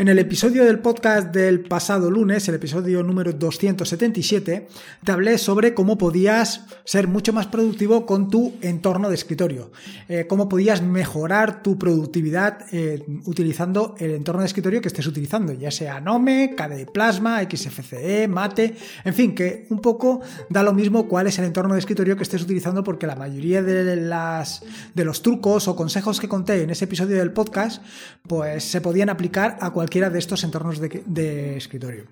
En el episodio del podcast del pasado lunes, el episodio número 277, te hablé sobre cómo podías ser mucho más productivo con tu entorno de escritorio, eh, cómo podías mejorar tu productividad eh, utilizando el entorno de escritorio que estés utilizando, ya sea Nome, KDE Plasma, XFCE, Mate, en fin, que un poco da lo mismo cuál es el entorno de escritorio que estés utilizando porque la mayoría de, las, de los trucos o consejos que conté en ese episodio del podcast, pues se podían aplicar a cualquiera de estos entornos de, escritorio.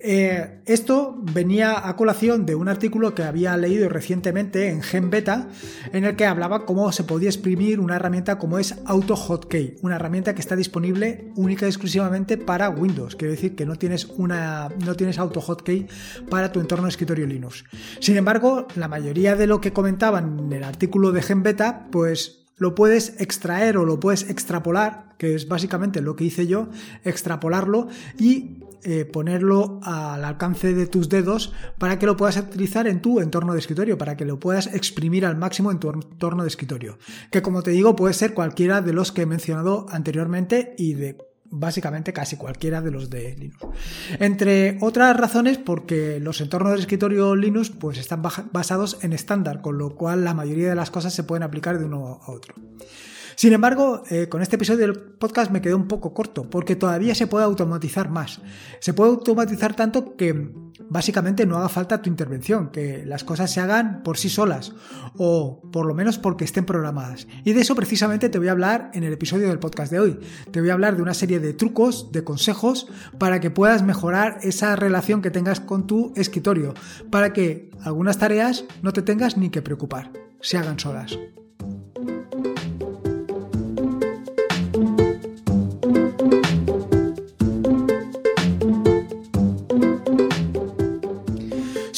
Eh, esto venía a colación de un artículo que había leído recientemente en Gen Beta, en el que hablaba cómo se podía exprimir una herramienta como es Auto Hotkey, una herramienta que está disponible única y exclusivamente para Windows. Quiere decir que no tienes una no tienes Auto Hotkey para tu entorno de escritorio Linux. Sin embargo, la mayoría de lo que comentaban en el artículo de Gen Beta, pues lo puedes extraer o lo puedes extrapolar, que es básicamente lo que hice yo, extrapolarlo y eh, ponerlo al alcance de tus dedos para que lo puedas utilizar en tu entorno de escritorio, para que lo puedas exprimir al máximo en tu entorno de escritorio. Que como te digo, puede ser cualquiera de los que he mencionado anteriormente y de básicamente casi cualquiera de los de Linux. Entre otras razones porque los entornos de escritorio Linux pues están basados en estándar, con lo cual la mayoría de las cosas se pueden aplicar de uno a otro. Sin embargo, eh, con este episodio del podcast me quedé un poco corto, porque todavía se puede automatizar más. Se puede automatizar tanto que básicamente no haga falta tu intervención, que las cosas se hagan por sí solas, o por lo menos porque estén programadas. Y de eso precisamente te voy a hablar en el episodio del podcast de hoy. Te voy a hablar de una serie de trucos, de consejos, para que puedas mejorar esa relación que tengas con tu escritorio, para que algunas tareas no te tengas ni que preocupar, se hagan solas.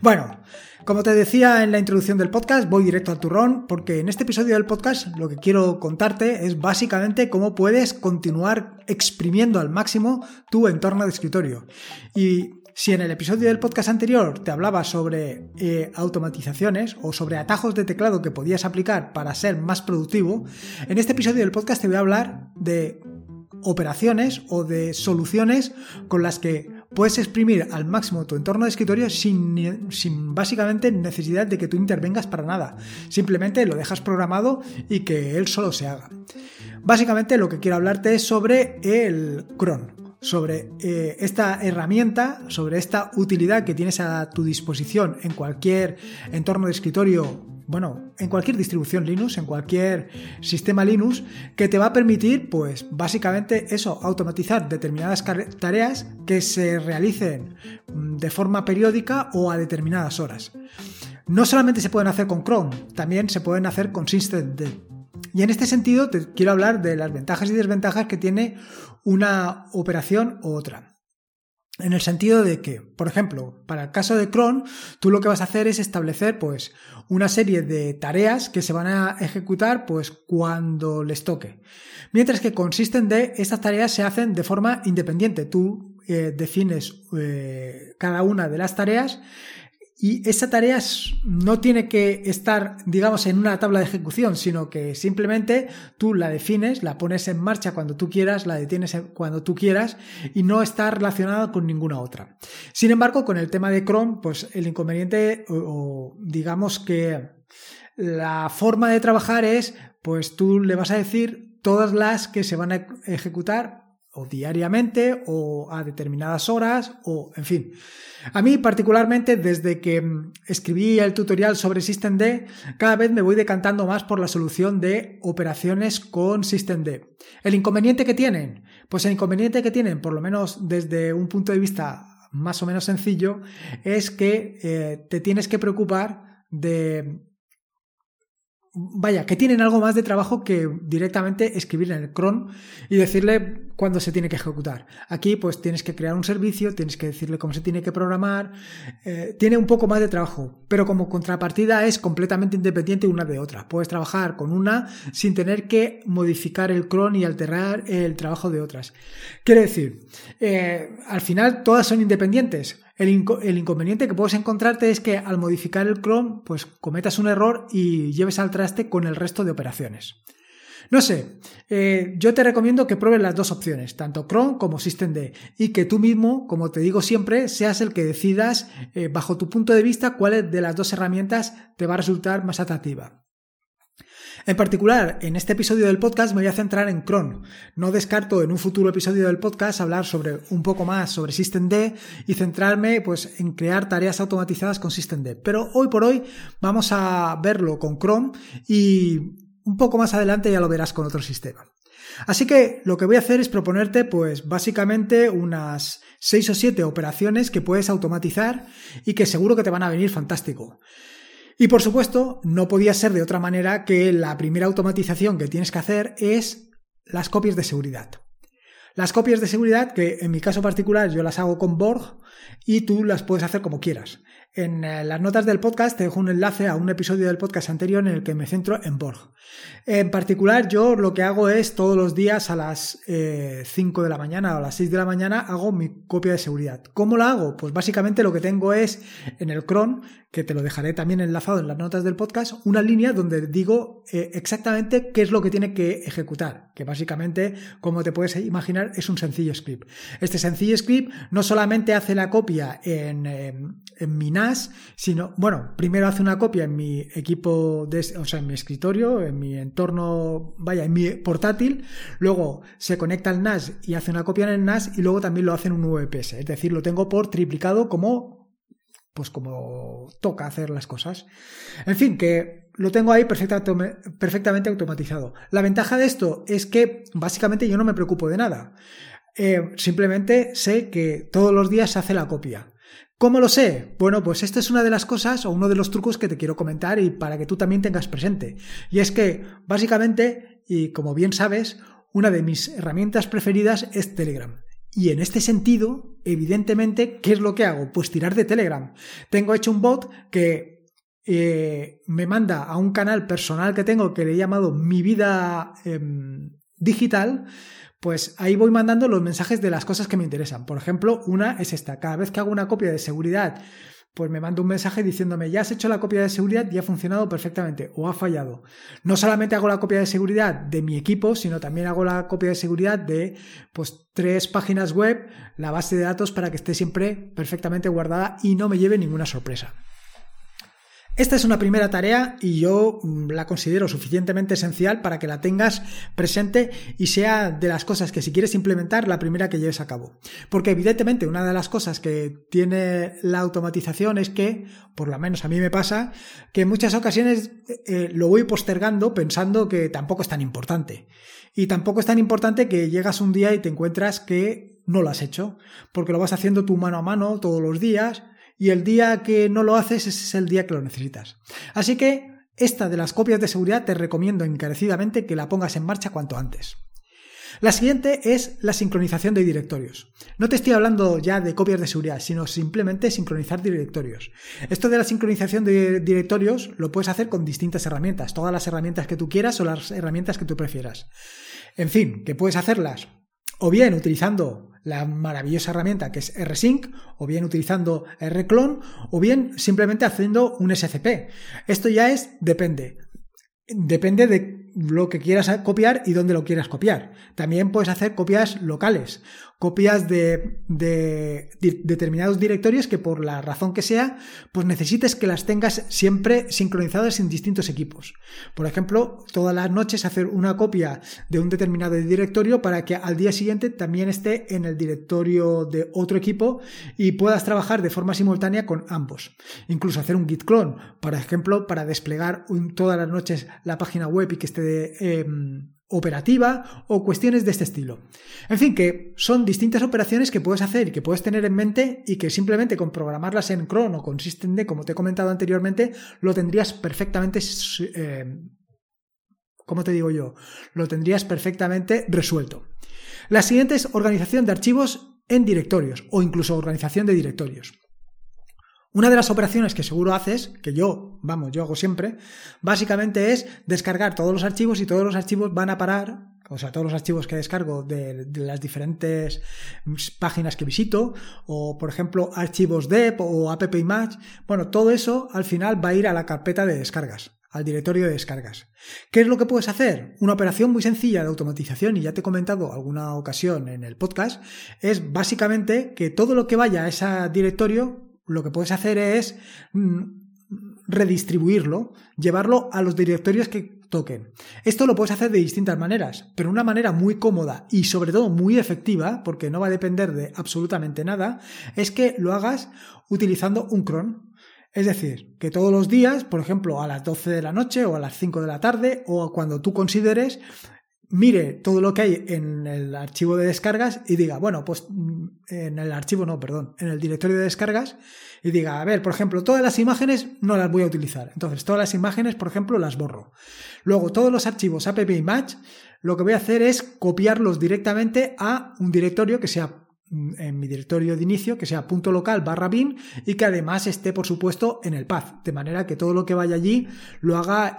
Bueno, como te decía en la introducción del podcast, voy directo al turrón porque en este episodio del podcast lo que quiero contarte es básicamente cómo puedes continuar exprimiendo al máximo tu entorno de escritorio. Y si en el episodio del podcast anterior te hablaba sobre eh, automatizaciones o sobre atajos de teclado que podías aplicar para ser más productivo, en este episodio del podcast te voy a hablar de operaciones o de soluciones con las que puedes exprimir al máximo tu entorno de escritorio sin, básicamente necesidad de que tú intervengas para nada. Simplemente lo dejas programado y que él solo se haga. Básicamente lo que quiero hablarte es sobre el cron, sobre eh, esta herramienta, sobre esta utilidad que tienes a tu disposición en cualquier entorno de escritorio bueno, en cualquier distribución Linux, en cualquier sistema Linux, que te va a permitir, pues básicamente eso, automatizar determinadas tareas que se realicen mm, de forma periódica o a determinadas horas. No solamente se pueden hacer con Chrome, también se pueden hacer con SystemD. Y en este sentido te quiero hablar de las ventajas y desventajas que tiene una operación u otra. En el sentido de que, por ejemplo, para el caso de cron, tú lo que vas a hacer es establecer pues una serie de tareas que se van a ejecutar pues cuando les toque. Mientras que con systemd estas tareas se hacen de forma independiente. Tú eh, defines eh, cada una de las tareas y esa tarea no tiene que estar, digamos, en una tabla de ejecución, sino que simplemente tú la defines, la pones en marcha cuando tú quieras, la detienes cuando tú quieras y no está relacionada con ninguna otra. Sin embargo, con el tema de Chrome, pues el inconveniente o, digamos que la forma de trabajar es, pues tú le vas a decir todas las que se van a ejecutar o diariamente o a determinadas horas o en fin. A mí particularmente desde que mm, escribí el tutorial sobre SystemD cada vez me voy decantando más por la solución de operaciones con SystemD. ¿El inconveniente que tienen? Pues el inconveniente que tienen, por lo menos desde un punto de vista más o menos sencillo, es que eh, te tienes que preocupar de vaya, que tienen algo más de trabajo que directamente escribir en el cron y decirle cuándo se tiene que ejecutar. Aquí pues tienes que crear un servicio, tienes que decirle cómo se tiene que programar, eh, tiene un poco más de trabajo, pero como contrapartida es completamente independiente una de otra. Puedes trabajar con una sin tener que modificar el cron y alterar el trabajo de otras. Quiere decir, eh, al final todas son independientes. El, inconveniente que puedes encontrarte es que al modificar el Chrome, pues cometas un error y lleves al traste con el resto de operaciones. No sé, eh, yo te recomiendo que pruebes las dos opciones, tanto Chrome como SystemD, y que tú mismo, como te digo siempre, seas el que decidas, eh, bajo tu punto de vista, cuál de las dos herramientas te va a resultar más atractiva. En particular, en este episodio del podcast me voy a centrar en cron. No descarto en un futuro episodio del podcast hablar sobre un poco más sobre SystemD y centrarme pues en crear tareas automatizadas con SystemD. Pero hoy por hoy vamos a verlo con Chrome y un poco más adelante ya lo verás con otro sistema. Así que lo que voy a hacer es proponerte pues básicamente unas 6 o 7 operaciones que puedes automatizar y que seguro que te van a venir fantástico. Y por supuesto, no podía ser de otra manera que la primera automatización que tienes que hacer es las copias de seguridad. Las copias de seguridad, que en mi caso particular yo las hago con Borg y tú las puedes hacer como quieras. En eh, las notas del podcast te dejo un enlace a un episodio del podcast anterior en el que me centro en Borg. En particular, yo lo que hago es todos los días a las 5 eh, de la mañana o a las 6 de la mañana hago mi copia de seguridad. ¿Cómo la hago? Pues básicamente lo que tengo es en el cron, que te lo dejaré también enlazado en las notas del podcast, una línea donde digo eh, exactamente qué es lo que tiene que ejecutar, que básicamente, como te puedes imaginar, es un sencillo script. Este sencillo script no solamente hace la copia en, en mi NAS, sino, bueno, primero hace una copia en mi equipo, de, o sea, en mi escritorio, en mi entorno, vaya, en mi portátil, luego se conecta al NAS y hace una copia en el NAS y luego también lo hace en un VPS, es decir, lo tengo por triplicado como pues como toca hacer las cosas. En fin, que lo tengo ahí perfectamente automatizado. La ventaja de esto es que básicamente yo no me preocupo de nada. Eh, simplemente sé que todos los días se hace la copia. ¿Cómo lo sé? Bueno, pues esta es una de las cosas o uno de los trucos que te quiero comentar y para que tú también tengas presente. Y es que, básicamente, y como bien sabes, una de mis herramientas preferidas es Telegram. Y en este sentido, evidentemente, ¿qué es lo que hago? Pues tirar de Telegram. Tengo hecho un bot que eh, me manda a un canal personal que tengo que le he llamado Mi Vida em, Digital pues ahí voy mandando los mensajes de las cosas que me interesan. Por ejemplo, una es esta. Cada vez que hago una copia de seguridad, pues me mando un mensaje diciéndome, ya has hecho la copia de seguridad y ha funcionado perfectamente o ha fallado. No solamente hago la copia de seguridad de mi equipo, sino también hago la copia de seguridad de pues tres páginas web, la base de datos para que esté siempre perfectamente guardada y no me lleve ninguna sorpresa. Esta es una primera tarea y yo mm, la considero suficientemente esencial para que la tengas presente y sea de las cosas que si quieres implementar la primera que lleves a cabo. Porque evidentemente una de las cosas que tiene la automatización es que, por lo menos a mí me pasa, que en muchas ocasiones eh, lo voy postergando pensando que tampoco es tan importante. Y tampoco es tan importante que llegas un día y te encuentras que no lo has hecho, porque lo vas haciendo tú mano a mano todos los días y el día que no lo haces ese es el día que lo necesitas. Así que esta de las copias de seguridad te recomiendo encarecidamente que la pongas en marcha cuanto antes. La siguiente es la sincronización de directorios. No te estoy hablando ya de copias de seguridad, sino simplemente sincronizar directorios. Esto de la sincronización de directorios lo puedes hacer con distintas herramientas, todas las herramientas que tú quieras o las herramientas que tú prefieras. En fin, que puedes hacerlas o bien utilizando la maravillosa herramienta que es rsync, o bien utilizando rclone, o bien simplemente haciendo un SCP. Esto ya es depende. Depende de lo que quieras copiar y dónde lo quieras copiar. También puedes hacer copias locales copias de, determinados directorios que por la razón que sea, pues necesites que las tengas siempre sincronizadas en distintos equipos. Por ejemplo, todas las noches hacer una copia de un determinado directorio para que al día siguiente también esté en el directorio de otro equipo y puedas trabajar de forma simultánea con ambos. Incluso hacer un git clone, por ejemplo, para desplegar todas las noches la página web y que esté... Em, operativa o cuestiones de este estilo. En fin, que son distintas operaciones que puedes hacer y que puedes tener en mente y que simplemente con programarlas en cron o con systemd, como te he comentado anteriormente, lo tendrías perfectamente eh, como te digo yo, lo tendrías perfectamente resuelto. La siguiente es organización de archivos en directorios o incluso organización de directorios. Una de las operaciones que seguro haces, que yo, vamos, yo hago siempre, básicamente es descargar todos los archivos y todos los archivos van a parar, o sea, todos los archivos que descargo de, las diferentes páginas que visito, o por ejemplo archivos DEP o AppImage, bueno, todo eso al final va a ir a la carpeta de descargas al directorio de descargas. ¿Qué es lo que puedes hacer? Una operación muy sencilla de automatización, y ya te he comentado alguna ocasión en el podcast, es básicamente que todo lo que vaya a ese directorio lo que puedes hacer es mm, redistribuirlo, llevarlo a los directorios que toquen. Esto lo puedes hacer de distintas maneras, pero una manera muy cómoda y sobre todo muy efectiva, porque no va a depender de absolutamente nada, es que lo hagas utilizando un cron. Es decir, que todos los días, por ejemplo, a las 12 de la noche o a las 5 de la tarde o cuando tú consideres, mire todo lo que hay en el archivo de descargas y diga, bueno, pues mm, en el archivo no, perdón, en el directorio de descargas y diga, a ver, por ejemplo, todas las imágenes no las voy a utilizar. Entonces, todas las imágenes, por ejemplo, las borro. Luego, todos los archivos AppImage, lo que voy a hacer es copiarlos directamente a un directorio que sea mm, en mi directorio de inicio, que sea punto local barra bin y que además esté, por supuesto, en el path, de manera que todo lo que vaya allí lo haga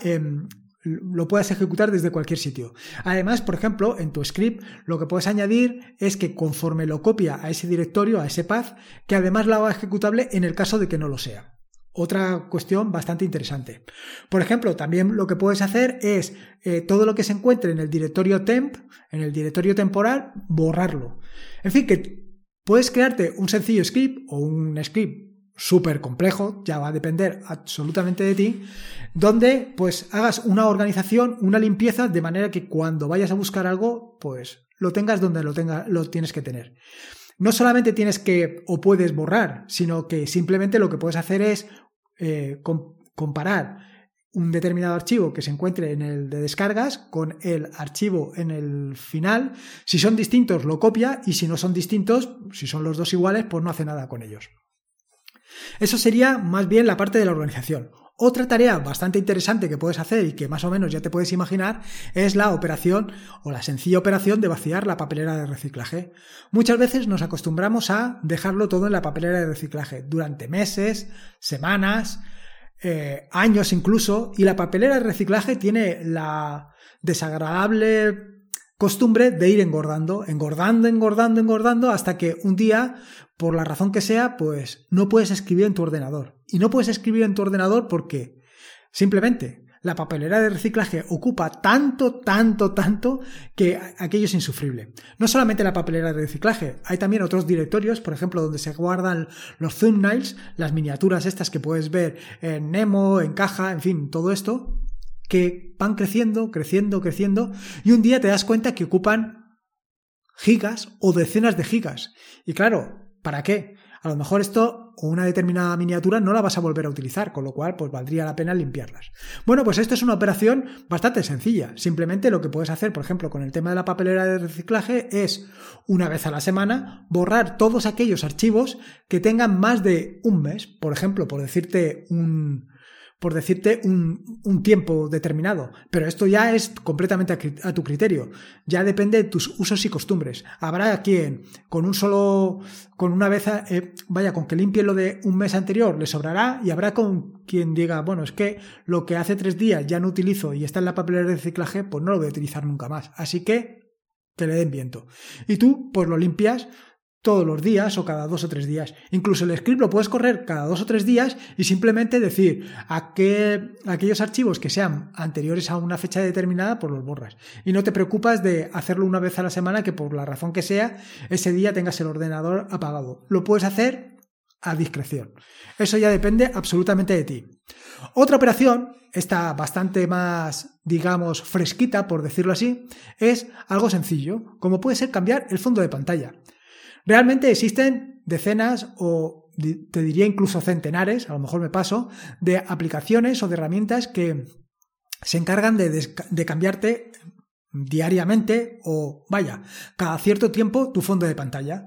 lo puedes ejecutar desde cualquier sitio. Además, por ejemplo, en tu script lo que puedes añadir es que conforme lo copia a ese directorio, a ese path, que además lo haga ejecutable en el caso de que no lo sea. Otra cuestión bastante interesante. Por ejemplo, también lo que puedes hacer es eh, todo lo que se encuentre en el directorio temp, en el directorio temporal, borrarlo. En fin, que puedes crearte un sencillo script o un script súper complejo, ya va a depender absolutamente de ti, donde pues hagas una organización, una limpieza, de manera que cuando vayas a buscar algo, pues lo tengas donde lo, tenga, lo tienes que tener. No solamente tienes que o puedes borrar, sino que simplemente lo que puedes hacer es eh, comparar un determinado archivo que se encuentre en el de descargas con el archivo en el final. Si son distintos, lo copia y si no son distintos, si son los dos iguales, pues no hace nada con ellos. Eso sería más bien la parte de la organización. Otra tarea bastante interesante que puedes hacer y que más o menos ya te puedes imaginar es la operación o la sencilla operación de vaciar la papelera de reciclaje. Muchas veces nos acostumbramos a dejarlo todo en la papelera de reciclaje durante meses, semanas, eh, años incluso, y la papelera de reciclaje tiene la desagradable costumbre de ir engordando, engordando, engordando, engordando, hasta que un día, por la razón que sea, pues no puedes escribir en tu ordenador. Y no puedes escribir en tu ordenador porque simplemente la papelera de reciclaje ocupa tanto, tanto, tanto que aquello es insufrible. No solamente la papelera de reciclaje, hay también otros directorios, por ejemplo, donde se guardan los thumbnails, las miniaturas estas que puedes ver en Nemo, en caja, en fin, todo esto, que van creciendo, creciendo, creciendo, y un día te das cuenta que ocupan gigas o decenas de gigas. Y claro, ¿para qué? A lo mejor esto o una determinada miniatura no la vas a volver a utilizar, con lo cual pues valdría la pena limpiarlas. Bueno, pues esto es una operación bastante sencilla. Simplemente lo que puedes hacer, por ejemplo, con el tema de la papelera de reciclaje es una vez a la semana borrar todos aquellos archivos que tengan más de un mes. Por ejemplo, por decirte un, por decirte un, tiempo determinado, pero esto ya es completamente a, tu criterio, ya depende de tus usos y costumbres. Habrá quien con un solo, con una vez, eh, vaya, con que limpie lo de un mes anterior le sobrará y habrá con quien diga, bueno, es que lo que hace tres días ya no utilizo y está en la papelera de reciclaje, pues no lo voy a utilizar nunca más. Así que que le den viento. Y tú, pues lo limpias todos los días o cada dos o tres días. Incluso el script lo puedes correr cada dos o tres días y simplemente decir a aquellos archivos que sean anteriores a una fecha determinada, pues los borras. Y no te preocupas de hacerlo una vez a la semana que por la razón que sea, ese día tengas el ordenador apagado. Lo puedes hacer a discreción. Eso ya depende absolutamente de ti. Otra operación, esta bastante más, digamos, fresquita, por decirlo así, es algo sencillo, como puede ser cambiar el fondo de pantalla. Realmente existen decenas o te diría incluso centenares, a lo mejor me paso, de aplicaciones o de herramientas que se encargan de, cambiarte diariamente o vaya, cada cierto tiempo tu fondo de pantalla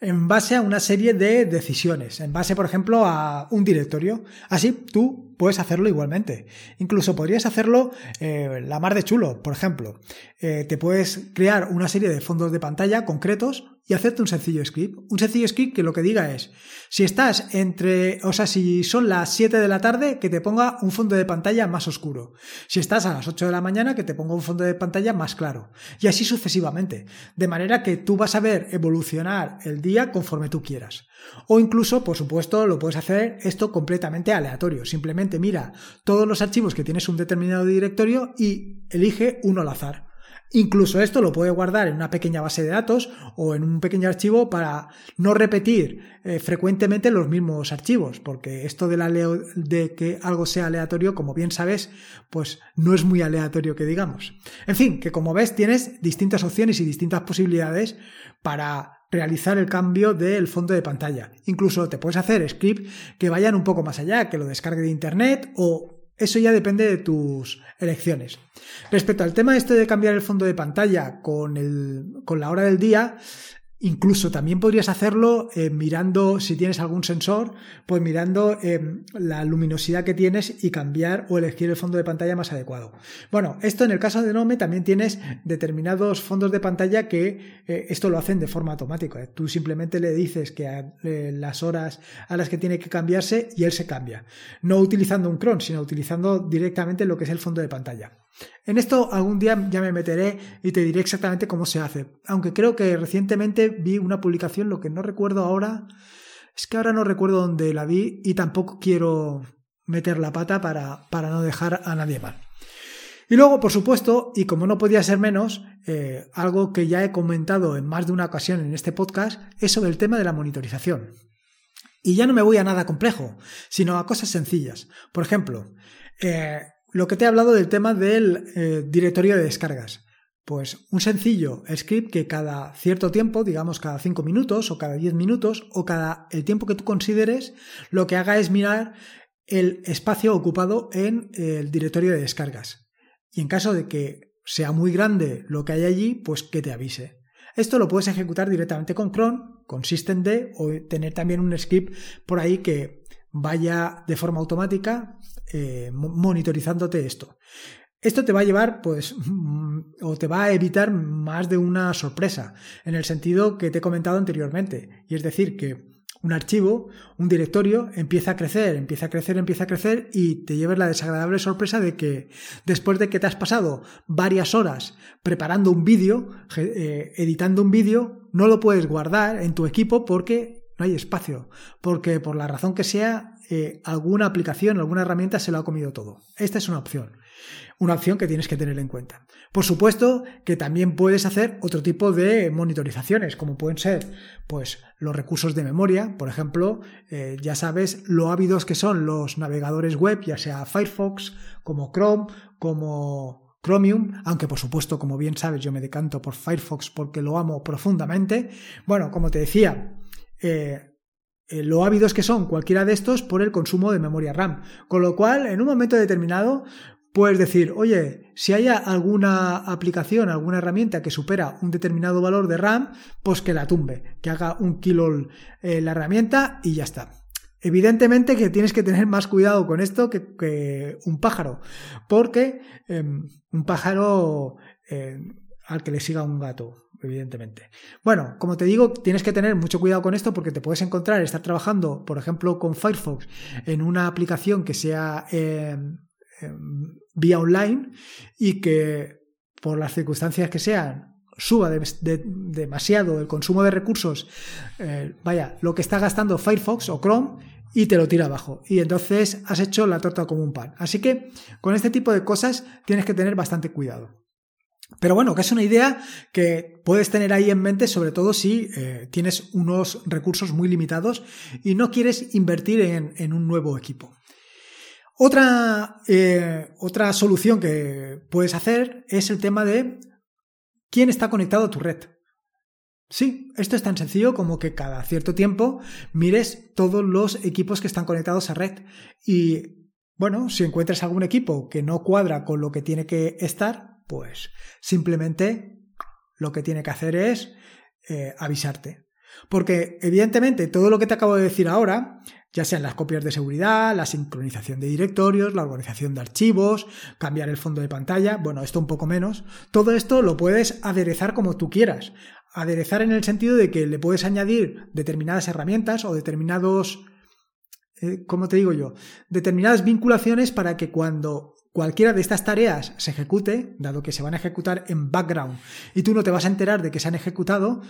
en base a una serie de decisiones, en base, por ejemplo, a un directorio. Así, tú puedes hacerlo igualmente. Incluso podrías hacerlo eh, la mar de chulo, por ejemplo. Eh, te puedes crear una serie de fondos de pantalla concretos y hacerte un sencillo script. Un sencillo script que lo que diga es, si estás entre, o sea, si son las 7 de la tarde, que te ponga un fondo de pantalla más oscuro. Si estás a las 8 de la mañana, que te ponga un fondo de pantalla más claro. Y así sucesivamente. De manera que tú vas a ver evolucionar el día conforme tú quieras. O incluso, por supuesto, lo puedes hacer esto completamente aleatorio. Simplemente mira todos los archivos que tienes un determinado directorio y elige uno al azar. Incluso esto lo puede guardar en una pequeña base de datos o en un pequeño archivo para no repetir eh, frecuentemente los mismos archivos, porque esto de, la de que algo sea aleatorio, como bien sabes, pues no es muy aleatorio que digamos. En fin, que como ves tienes distintas opciones y distintas posibilidades para realizar el cambio del fondo de pantalla. Incluso te puedes hacer script que vayan un poco más allá, que lo descargue de internet o eso ya depende de tus elecciones. Respecto al tema este de cambiar el fondo de pantalla con, el, con la hora del día, Incluso también podrías hacerlo eh, mirando, si tienes algún sensor, pues mirando eh, la luminosidad que tienes y cambiar o elegir el fondo de pantalla más adecuado. Bueno, esto en el caso de Nome también tienes determinados fondos de pantalla que eh, esto lo hacen de forma automática. Tú simplemente le dices que las horas a las que tiene que cambiarse y él se cambia. No utilizando un cron, sino utilizando directamente lo que es el fondo de pantalla. En esto algún día ya me meteré y te diré exactamente cómo se hace. Aunque creo que recientemente vi una publicación, lo que no recuerdo ahora, es que ahora no recuerdo dónde la vi y tampoco quiero meter la pata para, para no dejar a nadie mal. Y luego, por supuesto, y como no podía ser menos, eh, algo que ya he comentado en más de una ocasión en este podcast es sobre el tema de la monitorización. Y ya no me voy a nada complejo, sino a cosas sencillas. Por ejemplo, eh, lo que te he hablado del tema del eh, directorio de descargas. Pues un sencillo script que cada cierto tiempo, digamos cada 5 minutos o cada 10 minutos o cada el tiempo que tú consideres, lo que haga es mirar el espacio ocupado en el directorio de descargas. Y en caso de que sea muy grande lo que hay allí, pues que te avise. Esto lo puedes ejecutar directamente con cron, con systemd o tener también un script por ahí que vaya de forma automática eh, monitorizándote esto. Esto te va a llevar, pues, o te va a evitar más de una sorpresa, en el sentido que te he comentado anteriormente. Y es decir, que un archivo, un directorio, empieza a crecer, empieza a crecer, empieza a crecer y te lleves la desagradable sorpresa de que después de que te has pasado varias horas preparando un vídeo, eh, editando un vídeo, no lo puedes guardar en tu equipo porque no hay espacio, porque por la razón que sea, eh, alguna aplicación, alguna herramienta se lo ha comido todo. Esta es una opción, una opción que tienes que tener en cuenta. Por supuesto que también puedes hacer otro tipo de monitorizaciones, como pueden ser pues, los recursos de memoria, por ejemplo, eh, ya sabes lo ávidos que son los navegadores web, ya sea Firefox, como Chrome, como Chromium, aunque por supuesto, como bien sabes, yo me decanto por Firefox porque lo amo profundamente. Bueno, como te decía, eh, eh, lo ávidos que son cualquiera de estos por el consumo de memoria RAM. Con lo cual, en un momento determinado, puedes decir, oye, si hay alguna aplicación, alguna herramienta que supera un determinado valor de RAM, pues que la tumbe, que haga un kilo eh, la herramienta y ya está. Evidentemente que tienes que tener más cuidado con esto que, un pájaro, porque em, un pájaro al que le siga un gato evidentemente. Bueno, como te digo, tienes que tener mucho cuidado con esto porque te puedes encontrar, estar trabajando, por ejemplo, con Firefox en una aplicación que sea em, em, vía online y que por las circunstancias que sean suba demasiado el consumo de recursos, eh, vaya, lo que está gastando Firefox o Chrome y te lo tira abajo. Y entonces has hecho la torta como un pan. Así que con este tipo de cosas tienes que tener bastante cuidado. Pero bueno, que es una idea que puedes tener ahí en mente, sobre todo si eh, tienes unos recursos muy limitados y no quieres invertir en, un nuevo equipo. Otra, eh, otra solución que puedes hacer es el tema de quién está conectado a tu red. Sí, esto es tan sencillo como que cada cierto tiempo mires todos los equipos que están conectados a red y bueno, si encuentras algún equipo que no cuadra con lo que tiene que estar, pues simplemente lo que tiene que hacer es eh, avisarte. Porque evidentemente todo lo que te acabo de decir ahora ya sean las copias de seguridad, la sincronización de directorios, la organización de archivos, cambiar el fondo de pantalla, bueno, esto un poco menos. Todo esto lo puedes aderezar como tú quieras. Aderezar en el sentido de que le puedes añadir determinadas herramientas o determinados, eh, ¿cómo te digo yo? Determinadas vinculaciones para que cuando cualquiera de estas tareas se ejecute, dado que se van a ejecutar en background y tú no te vas a enterar de que se han ejecutado,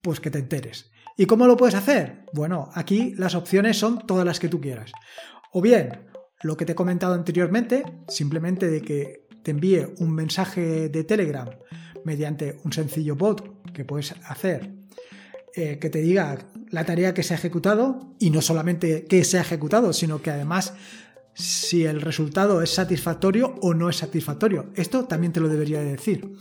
pues que te enteres. ¿Y cómo lo puedes hacer? Bueno, aquí las opciones son todas las que tú quieras. O bien, lo que te he comentado anteriormente, simplemente de que te envíe un mensaje de Telegram mediante un sencillo bot que puedes hacer, eh, que te diga la tarea que se ha ejecutado y no solamente que se ha ejecutado, sino que además si el resultado es satisfactorio o no es satisfactorio. Esto también te lo debería decir.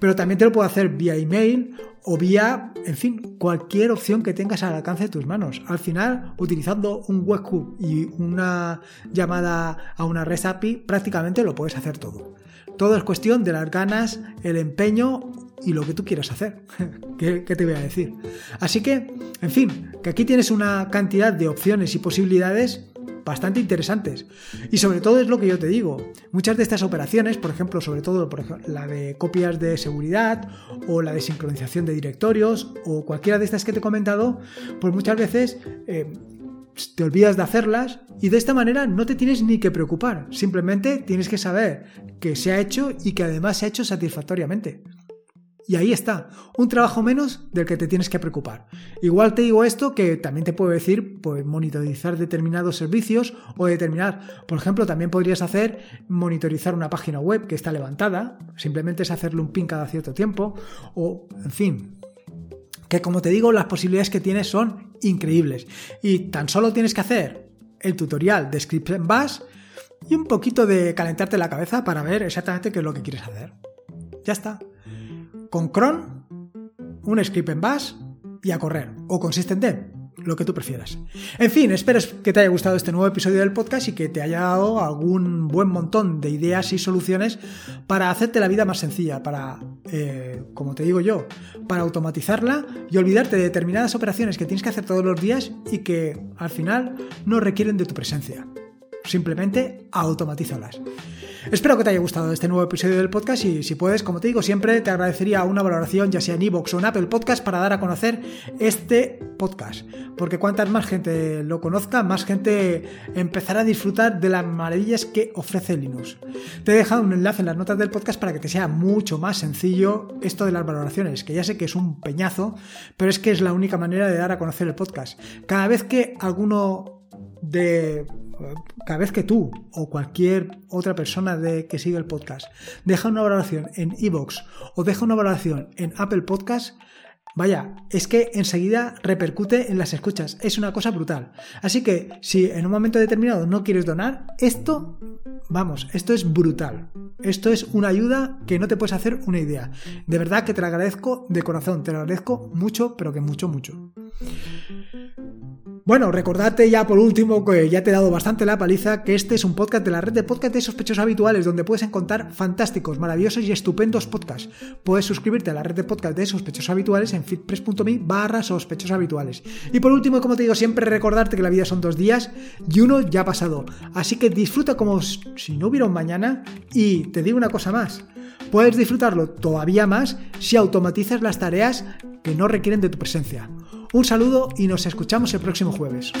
Pero también te lo puedo hacer vía email o vía, en fin, cualquier opción que tengas al alcance de tus manos. Al final, utilizando un webhook y una llamada a una REST API, prácticamente lo puedes hacer todo. Todo es cuestión de las ganas, el empeño y lo que tú quieras hacer. ¿Qué, ¿Qué, te voy a decir? Así que, en fin, que aquí tienes una cantidad de opciones y posibilidades bastante interesantes. Y sobre todo es lo que yo te digo, muchas de estas operaciones, por ejemplo, sobre todo la de copias de seguridad o la de sincronización de directorios o cualquiera de estas que te he comentado, pues muchas veces... Eh, te olvidas de hacerlas y de esta manera no te tienes ni que preocupar, simplemente tienes que saber que se ha hecho y que además se ha hecho satisfactoriamente. Y ahí está, un trabajo menos del que te tienes que preocupar. Igual te digo esto que también te puedo decir, pues monitorizar determinados servicios o determinar, por ejemplo, también podrías hacer monitorizar una página web que está levantada, simplemente es hacerle un pin cada cierto tiempo o, en fin, que como te digo, las posibilidades que tienes son increíbles. Y tan solo tienes que hacer el tutorial de Script Bash y un poquito de calentarte la cabeza para ver exactamente qué es lo que quieres hacer. Ya está con cron, un script en bash y a correr, o con systemd, lo que tú prefieras. En fin, espero que te haya gustado este nuevo episodio del podcast y que te haya dado algún buen montón de ideas y soluciones para hacerte la vida más sencilla, para, eh, como te digo yo, para automatizarla y olvidarte de determinadas operaciones que tienes que hacer todos los días y que al final no requieren de tu presencia. Simplemente automatízalas. Espero que te haya gustado este nuevo episodio del podcast y si puedes, como te digo, siempre te agradecería una valoración ya sea en iVoox o en Apple Podcast para dar a conocer este podcast. Porque cuantas más gente lo conozca, más gente empezará a disfrutar de las maravillas que ofrece Linux. Te he dejado un enlace en las notas del podcast para que te sea mucho más sencillo esto de las valoraciones, que ya sé que es un peñazo, pero es que es la única manera de dar a conocer el podcast. Cada vez que alguno de cada vez que tú o cualquier otra persona de, que sigue el podcast deja una valoración en iVoox o deja una valoración en Apple Podcast, Vaya, es que enseguida repercute en las escuchas. Es una cosa brutal. Así que si en un momento determinado no quieres donar, esto, vamos, esto es brutal. Esto es una ayuda que no te puedes hacer una idea. De verdad que te lo agradezco de corazón. Te lo agradezco mucho, pero que mucho, mucho. Bueno, recordate ya por último que ya te he dado bastante la paliza que este es un podcast de la red de podcast de sospechosos habituales donde puedes encontrar fantásticos, maravillosos y estupendos podcasts. Puedes suscribirte a la red de podcast de sospechosos habituales en fitpress.me barra. Y por último, como te digo, siempre recordarte que la vida son dos días y uno ya ha pasado. Así que disfruta como si no hubiera un mañana y te digo una cosa más. Puedes disfrutarlo todavía más si automatizas las tareas que no requieren de tu presencia. Un saludo y nos escuchamos el próximo jueves.